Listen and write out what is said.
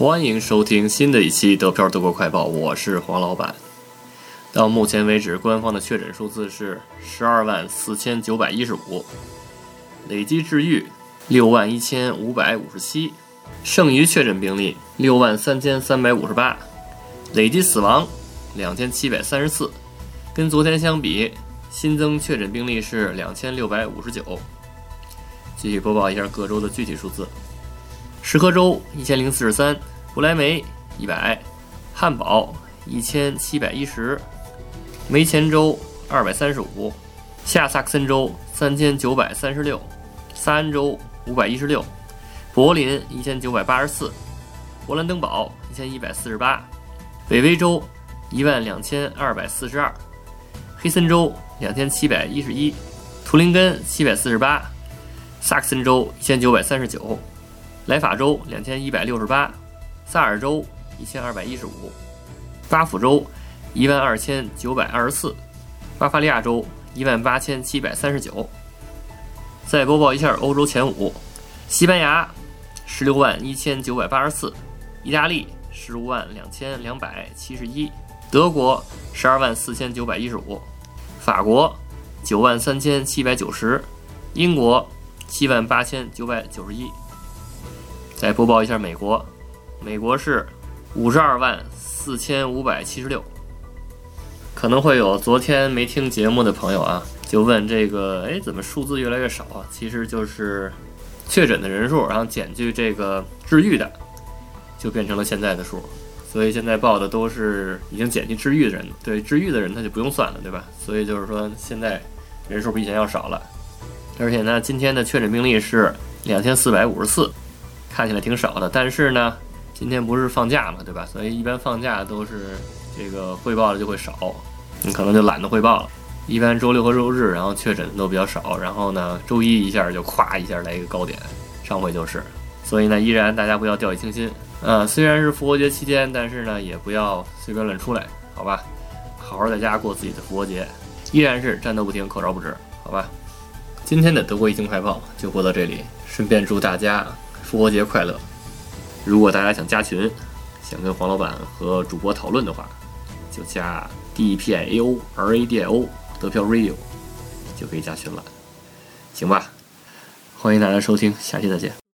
欢迎收听新的一期德票德国快报，我是黄老板。到目前为止，官方的确诊数字是十二万四千九百一十五，累计治愈六万一千五百五十七，剩余确诊病例六万三千三百五十八，累计死亡两千七百三十四。跟昨天相比，新增确诊病例是两千六百五十九。继续播报一下各州的具体数字。石河州一千零四十三，不来梅一百，汉堡一千七百一十，梅前州二百三十五，下萨克森州三千九百三十六，萨恩州五百一十六，柏林一千九百八十四，勃兰登堡一千一百四十八，北威州一万两千二百四十二，黑森州两千七百一十一，图林根七百四十八，萨克森州一千九百三十九。莱法州两千一百六十八，萨尔州一千二百一十五，巴甫州一万二千九百二十四，巴伐利亚州一万八千七百三十九。再播报一下欧洲前五：西班牙十六万一千九百八十四，意大利十五万两千两百七十一，德国十二万四千九百一十五，法国九万三千七百九十，英国七万八千九百九十一。再播报一下美国，美国是五十二万四千五百七十六。可能会有昨天没听节目的朋友啊，就问这个，哎，怎么数字越来越少啊？其实就是确诊的人数，然后减去这个治愈的，就变成了现在的数。所以现在报的都是已经减去治愈的人，对治愈的人他就不用算了，对吧？所以就是说现在人数比以前要少了，而且呢，今天的确诊病例是两千四百五十四。看起来挺少的，但是呢，今天不是放假嘛，对吧？所以一般放假都是这个汇报的就会少，你可能就懒得汇报了。一般周六和周日，然后确诊都比较少，然后呢，周一一下就咵一下来一个高点，上回就是。所以呢，依然大家不要掉以轻心。呃，虽然是复活节期间，但是呢，也不要随便乱出来，好吧？好好在家过自己的复活节，依然是战斗不停，口罩不止，好吧？今天的德国疫情快报就播到这里，顺便祝大家。复活节快乐！如果大家想加群，想跟黄老板和主播讨论的话，就加 D P I A O R A D I O 得票 Radio 就可以加群了，行吧？欢迎大家收听，下期再见。